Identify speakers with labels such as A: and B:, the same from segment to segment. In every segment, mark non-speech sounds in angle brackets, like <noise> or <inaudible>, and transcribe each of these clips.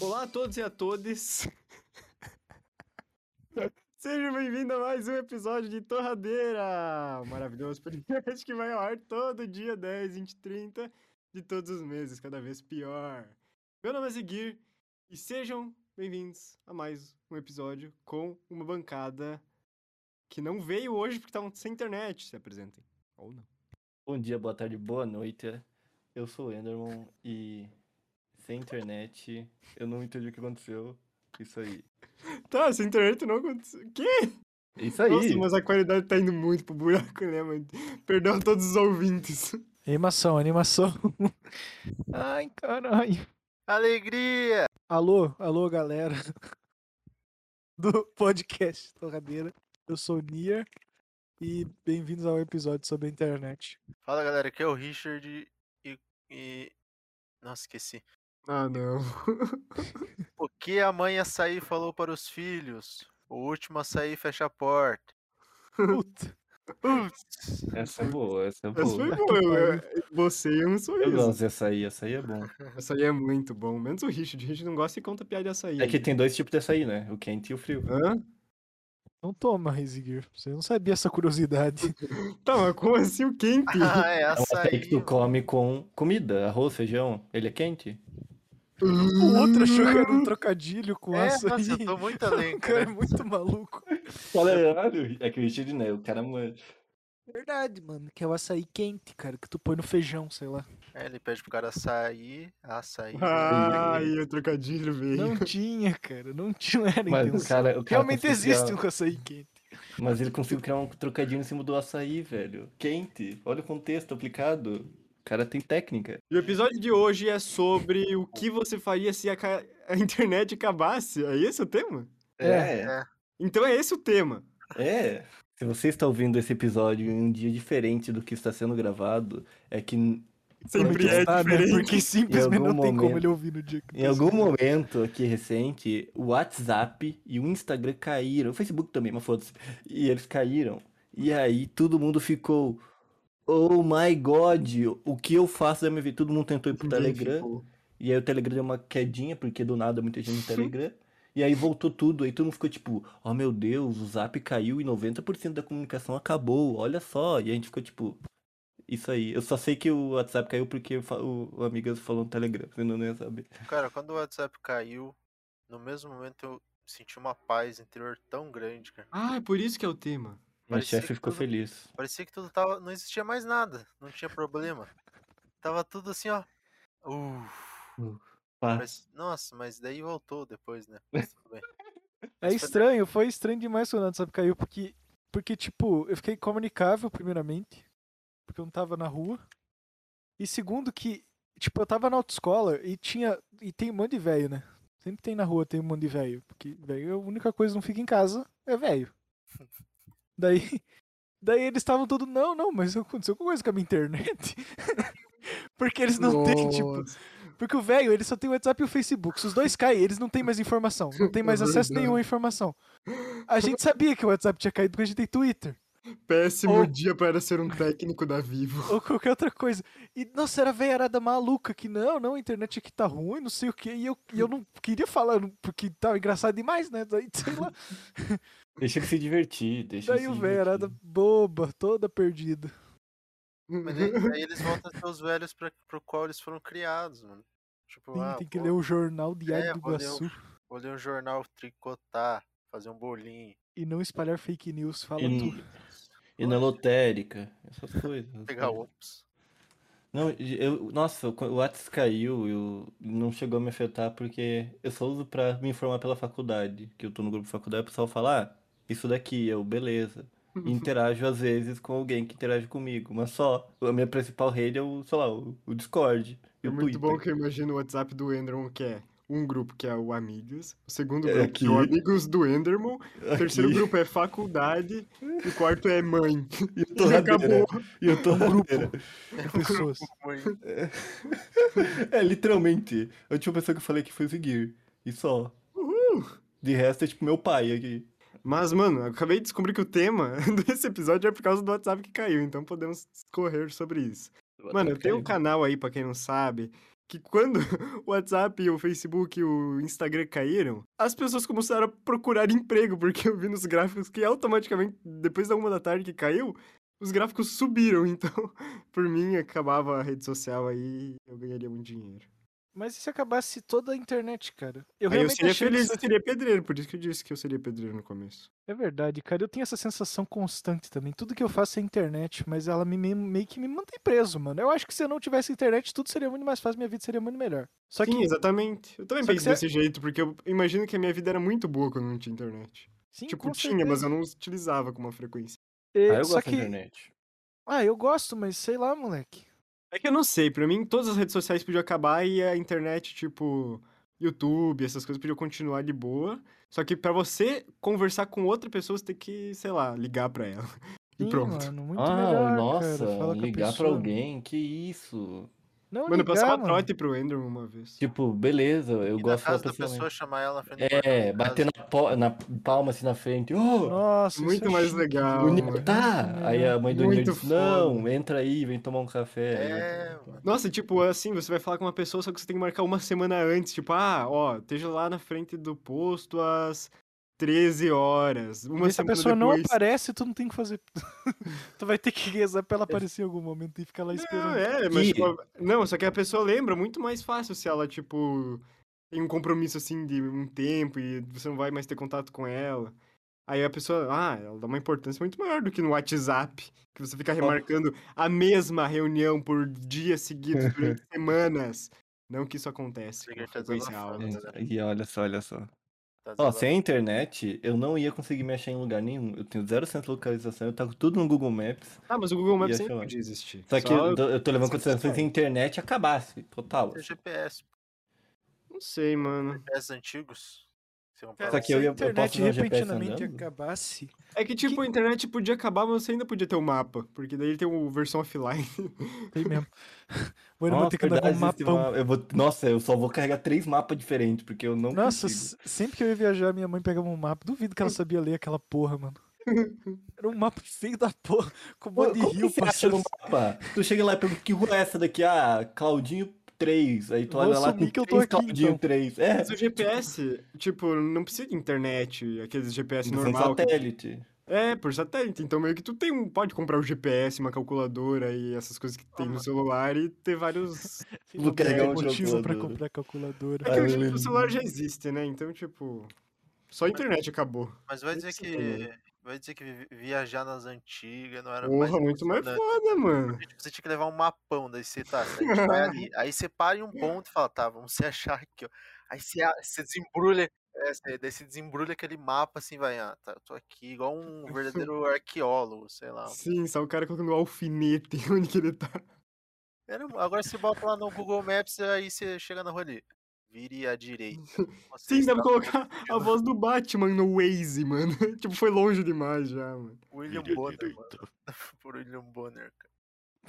A: Olá a todos e a todas. <laughs> Sejam bem-vindos a mais um episódio de Torradeira! Maravilhoso podcast que vai ao ar todo dia 10, 20, 30 de todos os meses, cada vez pior. Meu nome é Ziguir e sejam bem-vindos a mais um episódio com uma bancada que não veio hoje porque estavam sem internet. Se apresentem. Ou não.
B: Bom dia, boa tarde, boa noite. Eu sou o Enderman e sem internet eu não entendi o que aconteceu. Isso aí.
A: Tá, sem internet não aconteceu. Quê?
B: Isso aí.
A: Nossa, mas a qualidade tá indo muito pro buraco, né, mano? Perdão a todos os ouvintes.
C: Animação, animação. Ai, caralho.
D: Alegria!
C: Alô, alô, galera <laughs> do podcast Torradeira. Eu sou o Nier e bem-vindos ao episódio sobre a internet.
D: Fala galera, aqui é o Richard e. e... Nossa, esqueci.
A: Ah, não. <laughs>
D: O que a mãe açaí falou para os filhos? O último açaí fecha a porta.
C: Puta.
D: Putz.
B: Essa é boa, essa é
A: Essa
B: boa.
A: foi boa. eu- <laughs> Você e eu não sou
B: Eu gosto dessa aí, essa aí é bom.
A: Essa aí é muito bom. Menos o Richard. O Richard não gosta e conta piada de açaí.
B: É que tem dois tipos de açaí, né? O quente e o frio.
A: Hã?
C: Não toma, Rezigir. Você não sabia essa curiosidade. <laughs>
A: Tá, mas como assim o quente?
D: Ah, é
B: É um açaí que tu
D: açaí.
B: come com comida, arroz, feijão. Ele é quente?
C: O outro achou que era um trocadilho com
D: É,
C: açaí.
D: nossa, eu tô muito além, <laughs>
C: O cara é
D: cara.
C: muito maluco.
B: Caralho, é que o Richard, né? O cara manja.
C: Verdade, mano. Que é o açaí quente, cara, que tu põe no feijão, sei lá.
D: É, ele pede pro cara açaí, açaí.
A: Ai, o trocadilho veio.
C: Não tinha, cara. Não tinha, não era
B: Mas o cara, o cara
C: Realmente existe
B: criar-
C: um açaí quente.
B: Mas ele conseguiu criar um trocadilho em cima do açaí, velho. Quente. Olha o contexto aplicado. O cara tem técnica.
A: E o episódio de hoje é sobre o que você faria se a, ca- a internet acabasse. É esse o tema?
C: É.
D: É.
A: Então é esse o tema.
B: É. Se você está ouvindo esse episódio em um dia diferente do que está sendo gravado, é que em
A: Sempre é
C: né?
A: diferente.
C: Porque simplesmente
B: algum
C: não tem como
B: momento-
C: ele ouvir no dia que
B: em algum momento aqui recente, o WhatsApp e o Instagram caíram, o Facebook também, mas foda-se. E eles caíram. E aí todo mundo ficou, oh my god, o que eu faço da minha vida? Todo mundo tentou ir pro Telegram. E aí o Telegram deu uma quedinha, porque do nada muita gente no Telegram. E aí voltou tudo, aí todo mundo ficou tipo, oh meu Deus, o Zap caiu e 90% da comunicação acabou, olha só. E a gente ficou tipo, isso aí. Eu só sei que o WhatsApp caiu porque o, o, Amigas falou no Telegram, <laughs> senão eu não ia saber.
D: Cara, quando o WhatsApp caiu, no mesmo momento eu senti uma paz interior tão grande, cara.
A: Ah, é por isso que é o tema.
D: Parecia
B: chefe
D: que
B: ficou
D: tudo-
B: feliz.
D: Parecia que tudo tava. Não existia mais nada. Não tinha problema. Tava tudo assim, ó. Uf.
B: Pá.
D: Mas- nossa, mas daí voltou depois, né? Mas tudo bem. <laughs>
C: É estranho, foi estranho demais quando o WhatsApp caiu, porque, porque, tipo, eu fiquei comunicável, primeiramente, porque eu não tava na rua. E segundo que, tipo, eu tava na autoescola e tinha. E tem um monte de velho, né? Sempre tem na rua, tem um monte de velho. Porque velho, a única coisa que não fica em casa é velho. <laughs> Daí. <laughs> Daí eles estavam todos, não, não, mas aconteceu alguma coisa com a minha internet. <laughs> porque eles não têm, tipo.
A: Nossa.
C: Porque o velho, ele só tem o WhatsApp e o Facebook. Se os dois caem, eles não têm mais informação. Não tem mais <laughs>
A: É
C: acesso nenhuma à informação. A gente sabia que o WhatsApp tinha caído porque a gente tem Twitter.
A: Péssimo
C: Ou-
A: dia para ser um técnico da Vivo.
C: Ou qualquer outra coisa. E, nossa, era a velharada maluca que não, não, a internet aqui tá ruim, não sei o quê. E eu, e eu não queria falar porque tava engraçado demais, né? Daí, sei lá.
B: Deixa ele se divertir, deixa
C: Daí
B: ele
C: o
B: se
C: velharada
B: divertir.
C: boba, toda perdida.
D: Mas daí, daí <laughs> eles voltam a ser os velhos pra, pro qual eles foram criados, mano. Tipo,
C: Tem,
D: ah,
C: tem que
D: vou,
C: ler o jornal Diário
D: É,
C: do
D: vou o-
C: Iguaçu.
D: vou ler um jornal, tricotar, fazer um bolinho,
C: E não espalhar fake news, fala
B: E,
C: tudo.
B: e na lotérica, essas coisas.
D: pegar ops.
B: Não, eu, nossa, o o WhatsApp caiu, eu não chegou a me afetar porque eu só uso pra me informar pela faculdade, que eu tô no grupo de faculdade, o pessoal fala, ah, isso daqui, eu, beleza. E interajo às vezes com alguém que interage comigo, mas só. A minha principal rede é o, sei lá, o, o Discord e
A: É
B: o
A: muito
B: Twitter.
A: bom que eu imagino o WhatsApp do Enderman, que é um grupo que é o Amigos, o segundo
B: É,
A: grupo que é o
B: aqui.
A: Amigos do Enderman, o terceiro
B: Aqui.
A: grupo é Faculdade e o quarto é Mãe.
B: E eu
A: E
B: tô
A: acabou.
B: E eu tô
C: Um grupo. de <laughs> pessoas.
D: Muito.
B: É, literalmente. A última pessoa que eu falei que foi o Seguir. E só. De resto é tipo meu pai aqui.
A: Mas, mano, eu acabei de descobrir que o tema <laughs> desse episódio é por causa do WhatsApp que caiu, então podemos correr sobre isso. Mano, eu tenho um canal aí, pra quem não sabe, que quando <laughs> o WhatsApp, o Facebook e o Instagram caíram, as pessoas começaram a procurar emprego, porque eu vi nos gráficos que automaticamente, depois da uma da tarde que caiu, os gráficos subiram. <laughs> Então, por mim, acabava a rede social aí eu ganharia muito dinheiro.
C: Mas e se acabasse toda a internet, cara? Eu
A: eu
C: realmente
A: seria feliz,
C: isso-
A: eu seria pedreiro, por isso que eu disse que eu seria pedreiro no começo.
C: É verdade, cara. Eu tenho essa sensação constante também. Tudo que eu faço é internet, mas ela me, me- meio que me mantém preso, mano. Eu acho que se eu não tivesse internet, tudo seria muito mais fácil, minha vida seria muito melhor. Só
A: Sim,
C: que.
A: exatamente. Eu também
C: só
A: penso desse jeito, porque eu imagino que a minha vida era muito boa quando não tinha internet.
C: Sim,
A: tipo,
C: com
A: tinha, mas
C: certeza.
A: eu não utilizava com uma frequência.
C: É,
B: Ah, eu
C: só
B: gosto
C: que...
B: da internet.
C: Ah, eu gosto, mas sei lá, moleque.
A: É que eu não sei, pra mim todas as redes sociais podiam acabar e a internet, tipo, YouTube, essas coisas podiam continuar de boa. Só que pra você conversar com outra pessoa, você tem que, sei lá, ligar pra ela. <laughs> E
C: Sim,
A: pronto.
C: mano, muito
B: Ah,
C: melhor,
B: nossa, ligar pra
C: pessoa.
B: alguém, que isso.
C: Não
A: Mano, eu
C: ligar,
A: passava
C: mano.
A: trote pro Enderman uma vez.
B: Tipo, beleza, eu
D: E
B: gosto da
D: casa da
B: pessoa.
D: pessoa,
B: mesmo.
D: chamar ela na frente
B: É,
D: de
B: bater na, na palma assim na frente. Oh,
C: Nossa,
A: Muito
C: é
A: mais legal, mano.
B: tá? Aí a mãe do
A: Muito
B: disse, não, entra aí, vem tomar um café. Aí eu-
D: É, mano.
A: Nossa, tipo, assim, você vai falar com uma pessoa, só que você tem que marcar uma semana antes. Tipo, ah, ó, esteja lá na frente do posto às 13 horas. Uma
C: E se a pessoa não
A: depois.
C: aparece, tu não tem que fazer. <laughs> tu vai ter que rezar pra ela aparecer em algum momento e ficar lá
A: Não,
C: esperando.
A: é, mas tipo, não, só que a pessoa lembra muito mais fácil se ela, tipo, tem um compromisso assim de um tempo e você não vai mais ter contato com ela. Aí a pessoa, ah, ela dá uma importância muito maior do que no WhatsApp, que você fica remarcando a mesma reunião por dias seguidos <laughs> durante semanas. Não que isso acontece com
D: tá
A: frequência alta.
D: desabafando.
B: É, E olha só, olha só. Ó, sem a internet, eu não ia conseguir me achar em lugar nenhum. Eu tenho zero centro de localização, eu taco tudo no Google Maps.
A: Ah, mas o Google Maps sempre podia existir.
B: Só que eu
A: Só-
B: tô, eu tô levando consideração se a internet acabasse, total.
D: GPS,
A: Não sei, mano.
D: GPS antigos. Você
C: Cara,
B: que
C: se
B: eu
C: a internet repentinamente acabasse.
A: É que, tipo, a internet podia acabar, mas você ainda podia ter o mapa. Porque daí ele tem o versão offline. <laughs>
C: Tem mesmo. <laughs> Vou ainda vou
B: Nossa,
C: ter que andar com um mapão.
B: mapa- eu vou, nossa, eu só vou carregar três mapas diferentes, porque eu não
C: Nossa,
B: consigo.
C: sempre que eu ia viajar, minha mãe pegava um mapa. Duvido que ela sabia ler aquela porra, mano. <laughs> Era um mapa feio da porra, com um monte de rio
B: que
C: passando.
B: mapa? Tu chega lá e pergunta que rua é essa daqui? Ah, Claudinho 3. Aí tu olha lá com
C: que eu tô aqui,
B: Claudinho
C: então.
B: 3. É,
A: Mas o GPS, tipo, não precisa de internet, aqueles GPS
B: sem
A: normal. que-
B: satélite.
A: É, por satélite. Então meio que tu tem um. Pode comprar o GPS, uma calculadora e essas coisas que tem no celular e ter vários. <laughs>
B: Vou
C: Não
B: carregar um
C: motivo pra
B: calculadora.
C: comprar calculadora.
A: É que hoje
B: Ai,
A: o celular já existe, né? Então, tipo. Só a internet acabou.
D: Mas vai dizer
A: que
D: que. Vai dizer que vi- viajar nas antigas não era mais
A: Porra, muito mais foda, mano.
D: Você tinha que levar um mapão, daí você tá, vai ali. <laughs> Aí você para em um ponto e fala, tá, vamos se achar aqui, ó. Aí você, você desembrulha, é, você- daí você desembrulha aquele mapa assim, vai, ah, tá, eu tô aqui, igual um verdadeiro <laughs> arqueólogo, sei lá.
A: Sim, só o cara colocando alfinete <laughs> onde que ele tá.
D: Era agora você bota lá no Google Maps, aí você chega na rua ali. Vire à direita. Você
A: Sim, dá pra
D: está
A: colocar a voz do Batman no Waze, mano. <laughs> tipo, foi longe demais já, mano.
D: William
C: Vire
D: Bonner, mano. <laughs> Por William Bonner, cara.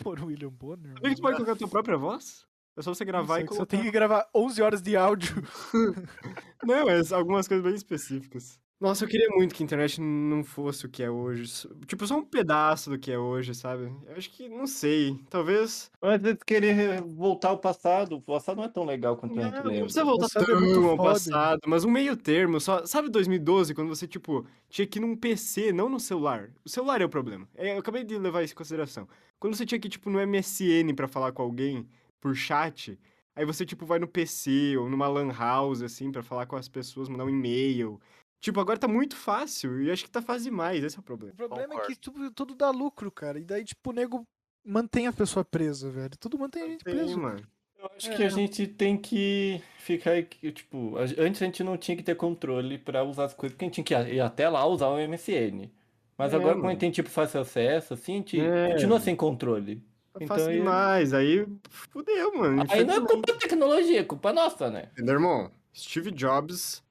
C: Por William Bonner.
A: Tu pode colocar a tua própria voz? É só você gravar
C: Nossa,
A: e
C: Só
A: colocar.
C: tem que gravar 11 horas de áudio. <laughs>
A: Não, é algumas coisas bem específicas. Nossa, eu queria muito que a internet não fosse o que é hoje. Tipo, só um pedaço do que é hoje, sabe? Eu acho que, não sei, talvez...
B: Mas vezes querer voltar ao passado, o passado não é tão legal quanto a
A: Não,
B: gente
A: não
B: lembra.
A: precisa voltar
C: passado é
A: tão
C: muito
A: ao passado, mas um meio termo, só... Sabe 2012, quando você, tipo, tinha que ir num PC, não no celular? O celular é o problema. É, eu acabei de levar isso em consideração. Quando você tinha que ir, tipo, no MSN pra falar com alguém, por chat... Aí você, tipo, vai no PC ou numa lan house, assim, pra falar com as pessoas, mandar um e-mail. Tipo, agora tá muito fácil e acho que tá fácil demais, esse é o
C: O
A: problema.
C: problema é
D: Concordo.
C: que tudo, tudo dá lucro, cara. E daí, tipo, o nego mantém a pessoa presa, velho. Tudo mantém a gente
A: Tem,
C: preso.
A: mano.
B: Eu acho que a gente tem que ficar, aqui, tipo, a- antes a gente não tinha que ter controle pra usar as coisas, porque a gente tinha que ir até lá usar o MSN. Mas
A: É,
B: agora, como a
A: mano.
B: gente tem, tipo, fácil acesso, assim, a gente
A: É.
B: continua sem controle.
A: Tá
B: Então
A: fácil
B: aí-
A: demais, aí fudeu, mano.
B: Aí não é culpa da tecnologia, é culpa nossa, né?
A: Entendeu, irmão? Steve Jobs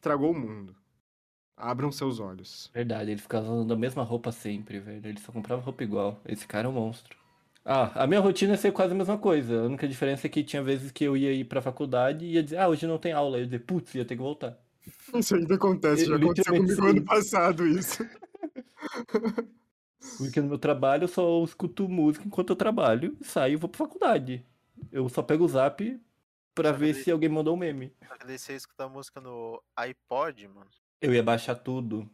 A: tragou o mundo. Abram seus olhos.
B: Verdade, ele ficava usando a mesma roupa sempre, velho. Ele só comprava roupa igual. Esse cara é um monstro. Ah, a minha rotina ia ser quase a mesma coisa. A única diferença é que tinha vezes que eu ia ir pra faculdade e ia dizer, ah, hoje não tem aula. Eu ia dizer, putz, ia ter que voltar. <laughs>
A: Isso ainda acontece, já
B: Eu
A: aconteceu
B: literalmente
A: comigo ano passado isso. <laughs>
B: Porque no meu trabalho eu só escuto música enquanto eu trabalho, saio e vou pra faculdade. Eu só pego o zap pra ver se alguém mandou um meme.
D: Só que daí você escuta a música no iPod, mano.
B: Eu ia baixar tudo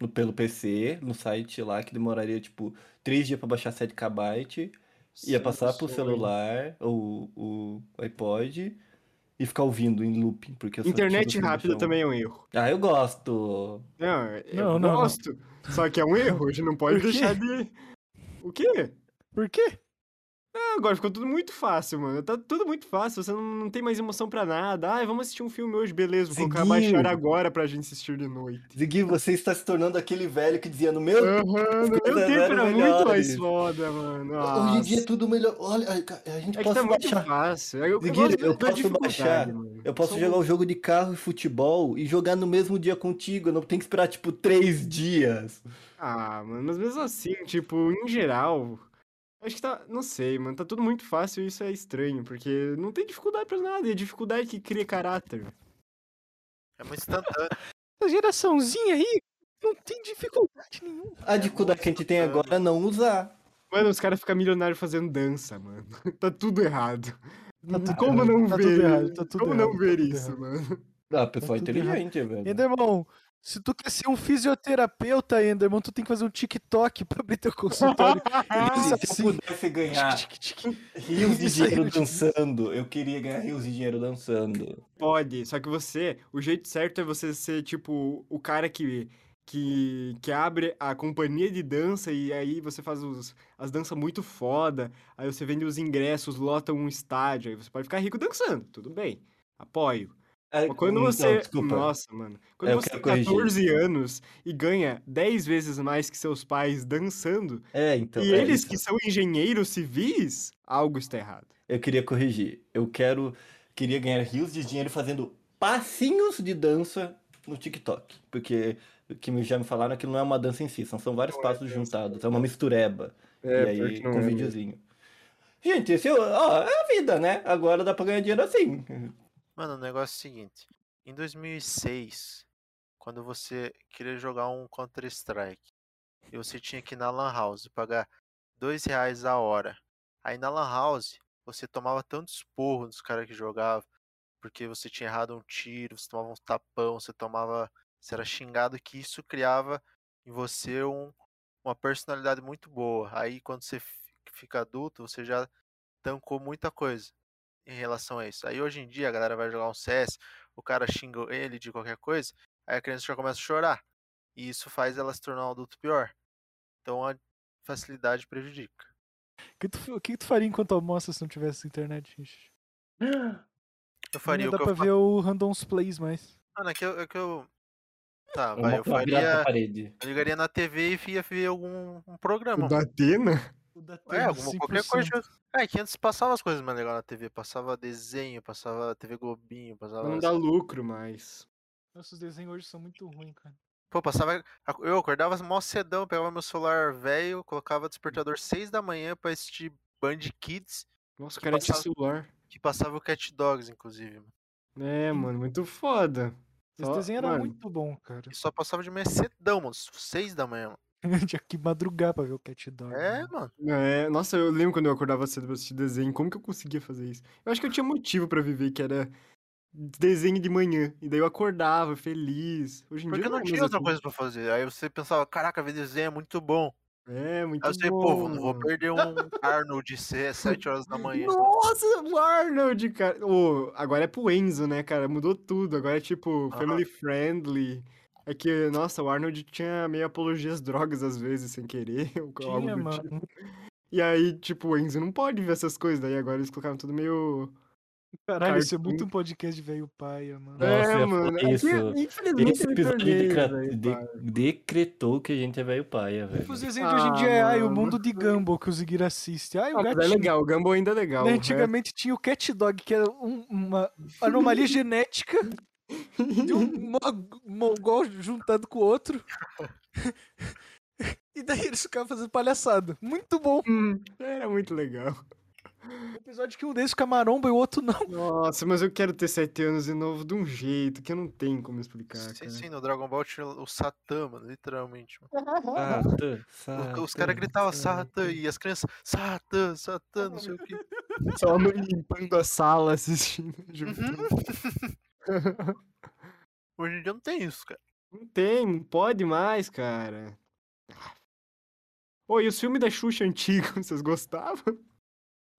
B: no- pelo PC, no site lá, que demoraria tipo 3 dias pra baixar 7 KB. Ia passar pro celular, o, o iPod, e ficar ouvindo em looping, porque
A: Internet rápida também é um erro.
B: Ah, eu gosto.
A: Não, eu
C: Não, não, não.
A: gosto. Só que é um erro, a gente não pode deixar de. O quê?
C: Por quê?
A: Ah, agora ficou tudo muito fácil, mano. Tá tudo muito fácil, você não, não tem mais emoção pra nada. Ah, vamos assistir um filme hoje, beleza. Vou colocar
B: Ziguinho.
A: baixar agora pra gente assistir de noite.
B: Ziggy, você está se tornando aquele velho que dizia no meu
A: no meu tempo era muito mais foda, mano.
B: Hoje em dia é
A: Nossa.
B: tudo melhor. Olha, a gente
A: É
B: pode
A: tá muito
B: baixar.
A: fácil. Eu, eu,
B: Ziguinho,
A: gosto
B: eu posso baixar.
A: mano.
B: Eu posso jogar um jogo de carro e futebol e jogar no mesmo dia contigo. Eu não tenho que esperar, tipo, três dias.
A: Ah, mano, mas mesmo assim, tipo, em geral, acho que tá, não sei, mano, tá tudo muito fácil e isso é estranho, porque não tem dificuldade pra nada, e a dificuldade que cria caráter.
D: É muito instantâneo. <laughs>
C: Essa geraçãozinha aí não tem dificuldade nenhuma.
B: A dificuldade que a gente tem agora é não usar.
A: Mano, os caras ficam milionários fazendo dança, mano. <laughs> Tá tudo errado.
C: Tá tudo
A: Como
C: errado,
A: não
C: tá
A: ver?
C: tudo errado, tá tudo
A: Como
C: errado,
A: não
C: tá
A: ver
C: tudo
A: isso,
C: errado.
A: mano?
B: Ah, pessoal
C: Tá tudo errado.
B: inteligente, velho.
C: Endermon, se tu quer ser um fisioterapeuta, Endermon, tu tem que fazer um TikTok pra abrir teu consultório. Isso <laughs>
B: Se
C: assim.
B: eu pudesse ganhar
C: Tic, tic, tic.
B: rios de
C: aí
B: dinheiro dançando, eu queria ganhar rios de dinheiro dançando.
A: Pode, só que você, o jeito certo é você ser, tipo, o cara que, que, que abre a companhia de dança e aí você faz os, as danças muito foda, aí você vende os ingressos, lota um estádio, aí você pode ficar rico dançando, tudo bem, apoio.
B: É,
A: Mas quando
B: então,
A: você.
B: desculpa.
A: Nossa, mano. Quando
B: Eu
A: você tem
B: corrigir.
A: 14 anos e ganha 10 vezes mais que seus pais dançando,
B: É, então.
A: e
B: é
A: eles que são engenheiros civis, algo está errado.
B: Eu queria corrigir. Eu quero. Queria ganhar rios de dinheiro fazendo passinhos de dança no TikTok. Porque o que me- já me falaram é que não é uma dança em si, são, são vários
A: Não é
B: passos
A: dança,
B: juntados. É uma mistureba.
A: É,
B: e aí,
A: não
B: com
A: é
B: um
A: mesmo.
B: videozinho. Gente, esse, ó, é a vida, né? Agora dá pra ganhar dinheiro assim.
D: Mano, o negócio é o seguinte. Em 2006, quando você queria jogar um Counter-Strike, e você tinha que ir na Lan House pagar dois reais a hora. Aí na Lan House, você tomava tanto esporro dos caras que jogavam, porque você tinha errado um tiro, você tomava um tapão, você tomava. Você era xingado, que isso criava em você um- uma personalidade muito boa. Aí quando você fi- fica adulto, você já tancou muita coisa em relação a isso. Aí hoje em dia a galera vai jogar um CS, o cara xinga ele de qualquer coisa, aí a criança já começa a chorar. E isso faz ela se tornar um adulto pior. Então a facilidade prejudica.
C: O que, tu, o que tu faria enquanto almoça se não tivesse internet, gente?
D: Eu faria
C: não
D: o
C: dá
D: que
C: pra
D: eu fa...
C: ver o Randoms Plays mais.
D: Mano, é que eu, é que eu... Tá, vai, eu faria.
B: parede.
D: Eu ligaria na TV e ia ver algum um programa.
A: Da Atena?
C: O da
D: É, alguma, qualquer coisa. É, que antes passava as coisas mais legais na TV. Passava desenho, passava TV Globinho, passava.
A: Não dá lucro mais.
C: Nossos desenhos hoje são muito ruins, cara.
D: Pô, passava. Eu acordava mó cedão, pegava meu celular velho, colocava despertador 6 da manhã pra assistir Band Kids,
A: Nossa, cara tinha
D: passava-
A: celular.
D: que passava o Cat Dogs, inclusive. mano.
A: É, mano, muito foda.
C: Esse
A: Só-
C: desenho era
A: mano,
C: muito bom, cara.
D: E só passava de manhã cedão, mano. 6 da manhã, mano. <laughs>
C: Tinha que madrugar pra ver o Cat Dog.
D: É,
C: né?
D: mano.
A: É, nossa, eu lembro quando eu acordava cedo pra assistir desenho, como que eu conseguia fazer isso? Eu acho que eu tinha motivo pra viver, que era desenho de manhã. E daí eu acordava feliz. Hoje em
D: Porque
A: dia
D: não
A: não,
D: tinha outra
A: assim,
D: coisa pra fazer. Aí você pensava, caraca, ver desenho é muito bom.
A: É, muito
D: Aí você,
A: bom.
D: pô, não vou perder um Arnold <laughs> de 7 horas da manhã.
A: Nossa, o Arnold, cara. Ô, agora é pro Enzo, né, cara? Mudou tudo. Agora é tipo family friendly. É que, nossa, o Arnold tinha meio apologia às drogas às vezes, sem querer. <laughs> ou algo
C: Tinha,
A: do
C: mano.
A: tipo. E aí, tipo, o Enzo não pode ver essas coisas. Daí agora eles colocaram tudo meio.
C: Caralho, isso é
A: Cartoon.
C: muito um podcast de velho paia, mano.
B: Nossa,
A: é,
B: ia
A: mano. é
B: isso.
A: infelizmente,
B: Esse episódio
A: tornei,
B: de- decretou que a gente é velho paia, velho.
C: Os desenhos de hoje em dia
A: Ah,
C: é ai, o mundo de Gumball que o Ziguir assiste. Ai, o
A: Ah, mas é
C: gatinho.
A: legal, o Gumball ainda é legal.
C: Né, Antigamente tinha o Cat Dog, que era um- uma anomalia genética de um mo- mongol juntado com o outro. <laughs> E daí eles ficavam fazendo palhaçada. Muito bom.
A: Hum, Era muito legal.
C: Um episódio que um deles fica maromba e o outro não.
A: Nossa, mas eu quero ter sete anos de novo de um jeito que eu não tenho como explicar,
D: Sim,
A: cara.
D: sim, no Dragon Ball tinha o Satã, mano, literalmente. Mano.
B: Satan,
D: O- Os
B: Satan,
D: caras gritavam
B: Satan.
D: Satã e as crianças, Satã, Satã, não sei o que.
A: Só a mãe limpando a sala, assistindo. juntando. <laughs> <laughs>
D: Hoje em dia não tem isso, cara.
A: Não tem, não pode mais, cara. Oi, e os filmes da Xuxa antigos, <laughs> vocês gostavam?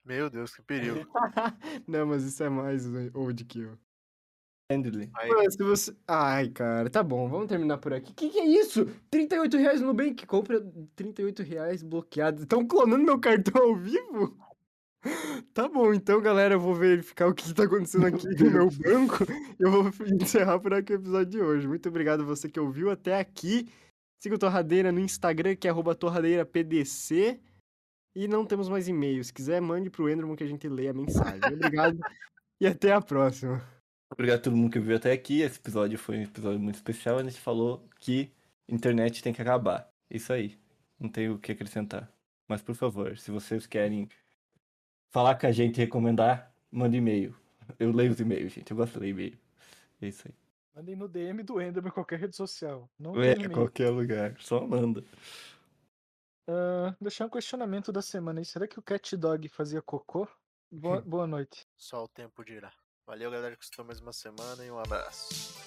D: Meu Deus, que perigo. <laughs>
A: não, mas isso é mais old que eu.
B: Handley.
A: Se você... Ai, cara, tá bom, vamos terminar por aqui. Que que é isso? 38 reais no Nubank, compra 38 reais bloqueado. Estão clonando meu cartão ao vivo? Tá bom, então, galera, eu vou verificar o que tá acontecendo aqui no meu banco. Eu vou encerrar por aqui o episódio de hoje. Muito obrigado a você que ouviu até aqui. Siga o Torradeira no Instagram, que é torradeirapdc. E não temos mais e-mail. Se quiser, mande pro Enderman que a gente lê a mensagem. Obrigado e até a próxima.
B: Obrigado a todo mundo que viu até aqui. Esse episódio foi um episódio muito especial. A gente falou que internet tem que acabar. Isso aí. Não tenho o que acrescentar. Mas, por favor, se vocês querem falar com a gente e recomendar, manda e-mail. Eu leio os e-mails, gente. Eu gosto de ler e-mail. É isso aí.
C: Mandem no DM do Enderman em qualquer rede social. Não
B: É, qualquer lugar. Só manda.
C: Ah, deixar um questionamento da semana aí. Será que o Cat Dog fazia cocô? Boa, boa noite.
D: só o tempo dirá. Valeu, galera, que escutou mais uma semana e um abraço.